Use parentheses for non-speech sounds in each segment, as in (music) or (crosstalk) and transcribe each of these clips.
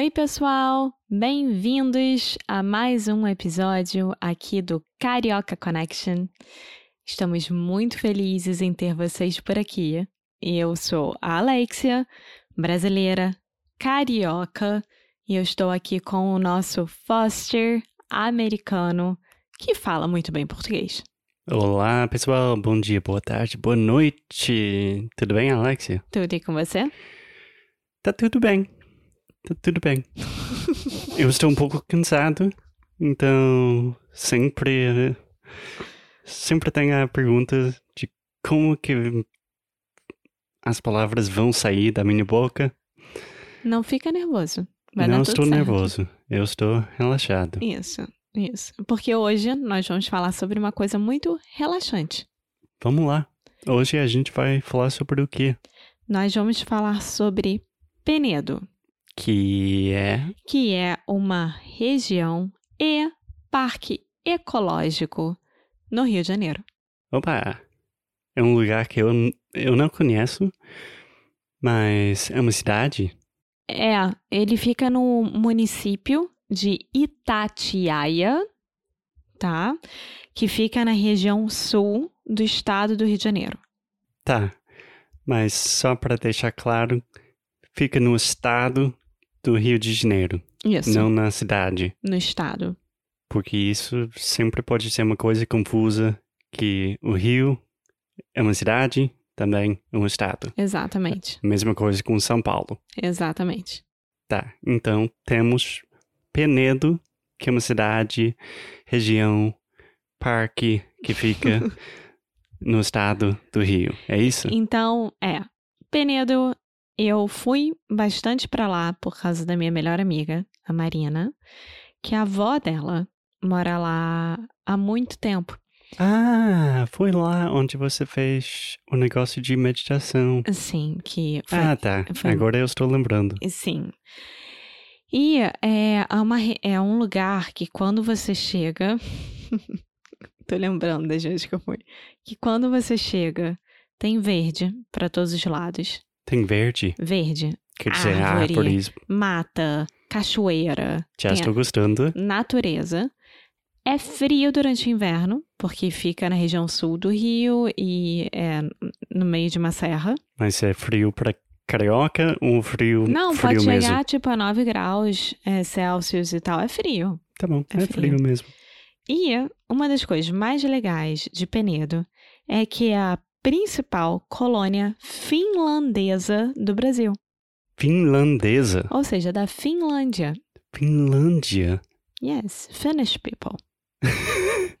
Oi, pessoal! Bem-vindos a mais um episódio aqui do Carioca Connection. Estamos muito felizes em ter vocês por aqui. Eu sou a Alexia, brasileira, carioca, e eu estou aqui com o nosso Foster americano, que fala muito bem português. Olá, pessoal. Bom dia, boa tarde, boa noite. Tudo bem, Alexia? Tudo e com você? Tá tudo bem. Tá tudo bem. (laughs) Eu estou um pouco cansado, então sempre sempre tem a pergunta de como que as palavras vão sair da minha boca. Não fica nervoso. Vai Não estou certo. nervoso. Eu estou relaxado. Isso, isso. Porque hoje nós vamos falar sobre uma coisa muito relaxante. Vamos lá. Hoje a gente vai falar sobre o quê? Nós vamos falar sobre Penedo, Que é que é uma região e parque ecológico no Rio de Janeiro. Opa! É um lugar que eu, eu não conheço, mas é uma cidade. É, ele fica no município de Itatiaia, tá? Que fica na região sul do estado do Rio de Janeiro. Tá. Mas só para deixar claro, fica no estado do Rio de Janeiro, Isso, não na cidade. no estado. Porque isso sempre pode ser uma coisa confusa, que o Rio é uma cidade, também é um estado. Exatamente, Mesma coisa com São Paulo. exatamente. Tá, então temos Penedo, que é uma cidade, região, parque que fica (laughs) no estado do Rio. É isso? Então, é. Penedo, eu fui bastante pra lá por causa da minha melhor amiga, a Marina, que a avó dela mora lá há muito tempo. Ah, foi lá onde você fez o negócio de meditação. Assim, que foi. Ah, tá. foi- Agora eu estou lembrando. Sim. E é, uma, é um lugar que quando você chega. (laughs) Tô lembrando das vezes que eu fui. Que quando você chega, tem verde pra todos os lados. Tem verde, Verde, quer dizer, Árvore. árvores. mata, cachoeira, Já estou gostando. natureza. É frio durante o inverno, porque fica na região sul do Rio e é no meio de uma serra. Mas é frio para carioca ou frio, Não, frio pode mesmo? chegar tipo a 9 graus é, Celsius e tal. É frio. Tá bom, É é, frio. frio mesmo. E uma das coisas mais legais de Penedo é que a principal colônia finlandesa do Brasil. Finlandesa. Ou seja, da Finlândia. Finlândia. Yes, Finnish people. (laughs)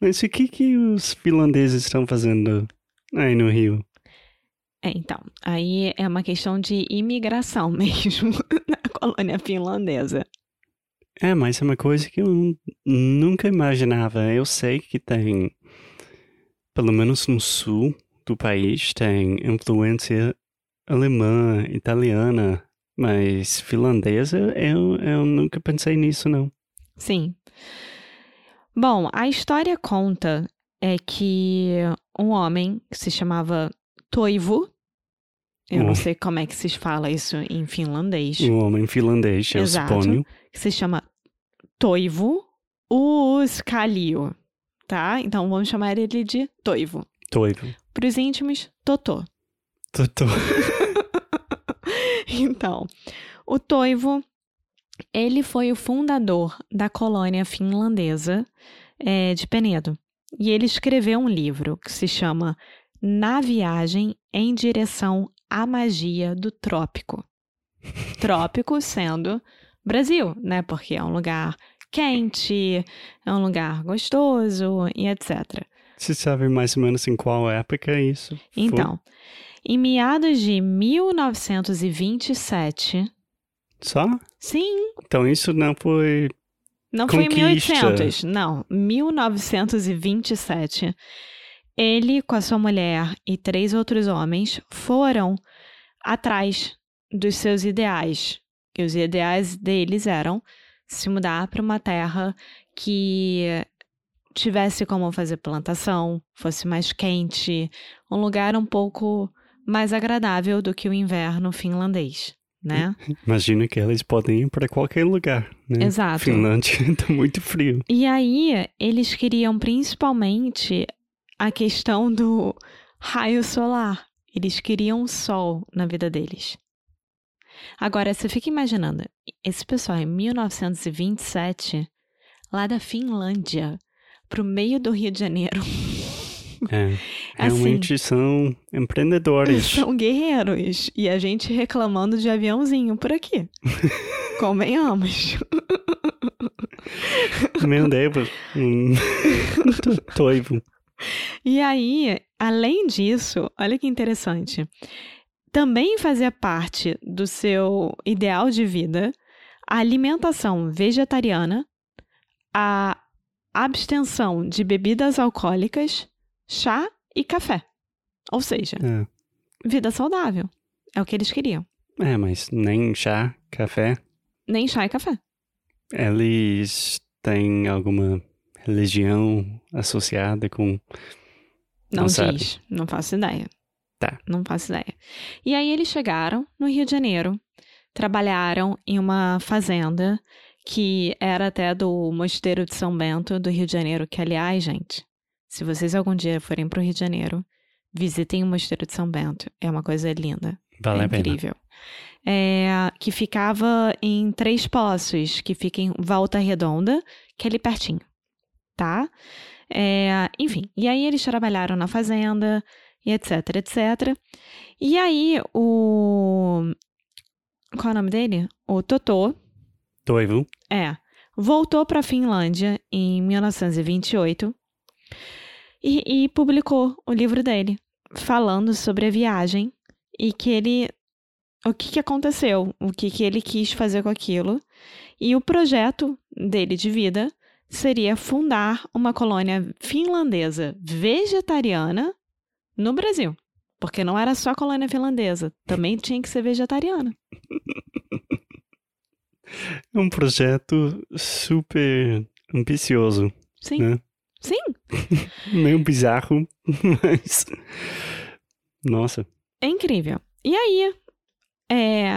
Mas o que que os finlandeses estão fazendo aí no Rio? É, então, aí é uma questão de imigração (laughs) mesmo na colônia finlandesa. É, mas é uma coisa que eu nu- nunca imaginava. Eu sei que tem, pelo menos no sul do país, tem influência alemã, italiana, mas finlandesa eu, eu nunca pensei nisso, não. Sim. Bom, a história conta é que um homem que se chamava Toivo, eu Oh. não sei como é que se fala isso em finlandês, Um homem finlandês, eu Exato. suponho. que se chama Toivo Uuskalio, tá? Então vamos chamar ele de Toivo. Toivo. Para os íntimos, Totô. Totô. (laughs) Então, o Toivo, ele foi o fundador da colônia finlandesa eh, de Penedo. E ele escreveu um livro que se chama na viagem em direção à magia do trópico. (laughs) Trópico sendo Brasil, né? Porque é um lugar quente, é um lugar gostoso e etc. Você sabe mais ou menos em qual época é isso? foi? Então, em meados de 1927, Só? sim, Então isso não foi. não foi em Conquista. 1800, não, 1927, ele com a sua mulher e três outros homens foram atrás dos seus ideais. E os ideais deles eram se mudar para uma terra que tivesse como fazer plantação, fosse mais quente, um lugar um pouco mais agradável do que o inverno finlandês, né? (laughs) Imagino que eles podem ir para qualquer lugar, né? Exato. Finlândia (laughs) tá muito frio. E aí, eles queriam principalmente a questão do raio solar. Eles queriam sol na vida deles. Agora, você fica imaginando, esse pessoal em 1927, lá da Finlândia, pro meio do Rio de Janeiro, É. (laughs) Realmente são empreendedores. (laughs) são guerreiros. E a gente reclamando de aviãozinho por aqui. (laughs) Convenhamos. Meu Deus. Hum. Toivo. E aí, além disso, olha que interessante. Também fazia parte do seu ideal de vida a alimentação vegetariana, a abstenção de bebidas alcoólicas, chá e café. Ou seja, É. vida saudável. É o que eles queriam. É, mas nem chá, café. Nem chá e café. Eles têm alguma religião associada com. Não, Não sabe. diz. Não faço ideia. Tá. Não faço ideia. E aí eles chegaram no Rio de Janeiro, trabalharam em uma fazenda que era até do Mosteiro de São Bento do Rio de Janeiro, que aliás, gente, se vocês algum dia forem para o Rio de Janeiro, visitem o Mosteiro de São Bento. É uma coisa linda. Vale é incrível. É, que ficava em Três Poços, que fica em Volta Redonda, que é ali pertinho, tá? É, enfim, e aí eles trabalharam na fazenda, e etc, etc. E aí o... Qual é o nome dele? O Totô, Toivo. é, voltou para a Finlândia em 1928 e, e publicou o livro dele, falando sobre a viagem e que ele. O que, que aconteceu, o que, que ele quis fazer com aquilo. E o projeto dele de vida seria fundar uma colônia finlandesa vegetariana no Brasil. Porque não era só colônia finlandesa, também tinha que ser vegetariana. É (laughs) um projeto super ambicioso, Sim. né? Sim, (laughs) Meio bizarro, (laughs) mas. Nossa. É incrível. E aí, é,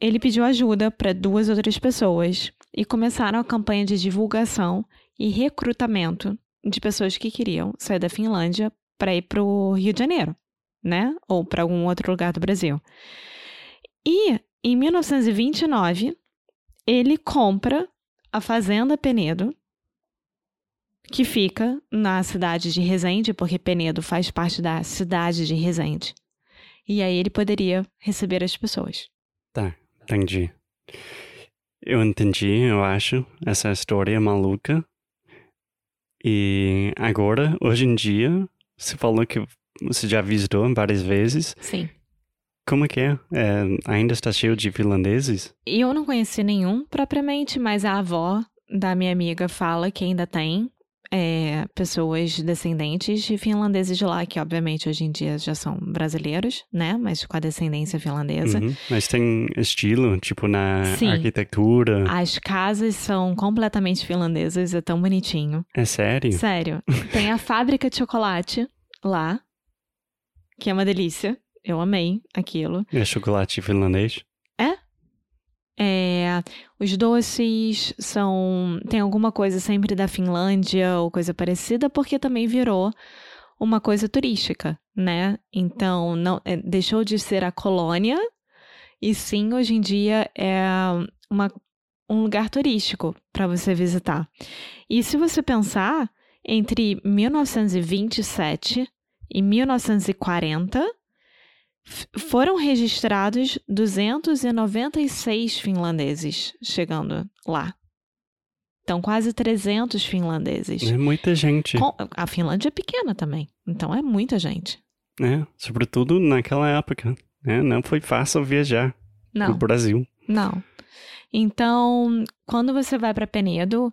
ele pediu ajuda para duas outras pessoas e começaram a campanha de divulgação e recrutamento de pessoas que queriam sair da Finlândia para ir para o Rio de Janeiro, né? Ou para algum outro lugar do Brasil. E em 1929, ele compra a Fazenda Penedo, que fica na cidade de Resende, porque Penedo faz parte da cidade de Resende. E aí ele poderia receber as pessoas. Tá, entendi. Eu entendi, eu acho, essa história maluca. E agora, hoje em dia, você falou que você já visitou várias vezes. Sim. Como é que é? É, ainda está cheio de finlandeses? E eu não conheci nenhum propriamente, mas a avó da minha amiga fala que ainda tem é, pessoas descendentes de finlandeses de lá, que obviamente hoje em dia já são brasileiros, né? Mas com a descendência finlandesa. Uhum. Mas tem estilo, tipo na Sim. arquitetura. As casas são completamente finlandesas, é tão bonitinho. É sério? Sério. (laughs) Tem a fábrica de chocolate lá, que é uma delícia. Eu amei aquilo. É chocolate finlandês? É, os doces são. Tem alguma coisa sempre da Finlândia ou coisa parecida, porque também virou uma coisa turística, né? Então, não é, deixou de ser a colônia, e sim, hoje em dia é uma, um lugar turístico para você visitar. E se você pensar, entre 1927 em 1940 foram registrados 296 finlandeses chegando lá. Então, quase 300 finlandeses. É muita gente. A Finlândia é pequena também, então é muita gente. É, sobretudo naquela época. Né? Não foi fácil viajar Não. pro Brasil. Não. Então, quando você vai para Penedo,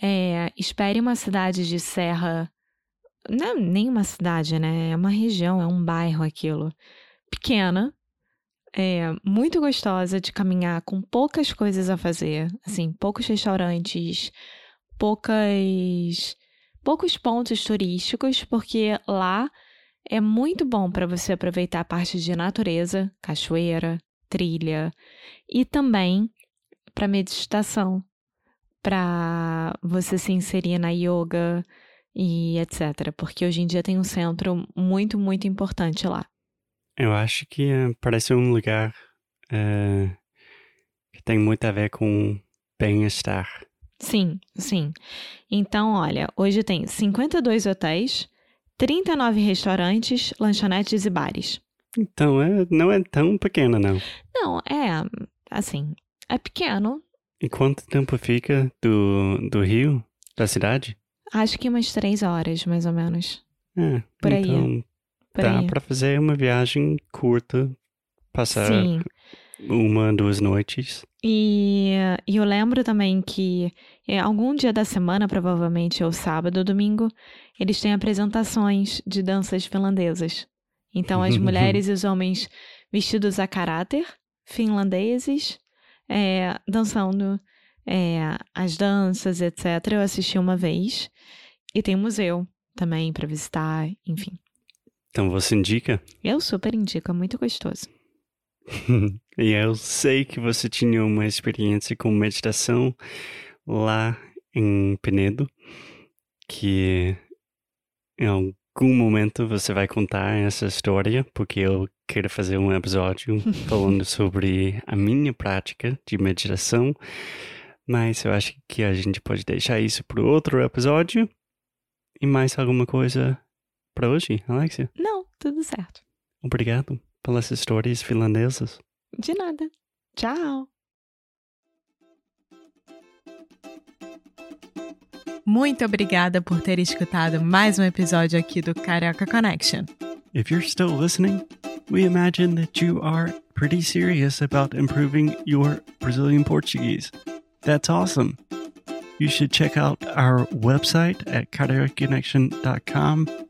é, espere uma cidade de serra. Não é nem uma cidade, né? É uma região, é um bairro aquilo. Pequena, é muito gostosa de caminhar, com poucas coisas a fazer. Assim, poucos restaurantes, poucas. poucos pontos turísticos, porque lá é muito bom para você aproveitar a parte de natureza, cachoeira, trilha e também para meditação, para você se inserir na yoga e etc. Porque hoje em dia tem um centro muito, muito importante lá. Eu acho que eh, parece um lugar eh, que tem muito a ver com bem-estar. Sim, sim. Então, olha, hoje tem 52 hotéis, 39 restaurantes, lanchonetes e bares. Então, é, não é tão pequena, não. Não, é assim, é pequeno. E quanto tempo fica do, do Rio, da cidade? Acho que umas três horas, mais ou menos. É, Por aí, então Por dá pra fazer uma viagem curta, passar Sim. uma, duas noites. E, e eu lembro também que é, algum dia da semana, provavelmente ou sábado ou domingo, eles têm apresentações de danças finlandesas. Então, as (laughs) mulheres e os homens vestidos a caráter, finlandeses, é, dançando é, as danças, etc. Eu assisti uma vez. E tem museu também para visitar, enfim. Então você indica? Eu super indico, é muito gostoso. (laughs) e eu sei que você tinha uma experiência com meditação lá em Penedo, que em algum momento você vai contar essa história, porque eu quero fazer um episódio (laughs) falando sobre a minha prática de meditação, mas eu acho que a gente pode deixar isso para outro episódio. E mais alguma coisa para hoje, Alexia? Não, tudo certo. Obrigado pelas histórias finlandesas. De nada. Tchau. Muito obrigada por ter escutado mais um episódio aqui do Carioca Connection. If you're still listening, we imagine that you are pretty serious about improving your Brazilian Portuguese. That's awesome. You should check out our website at cariocaconnection.com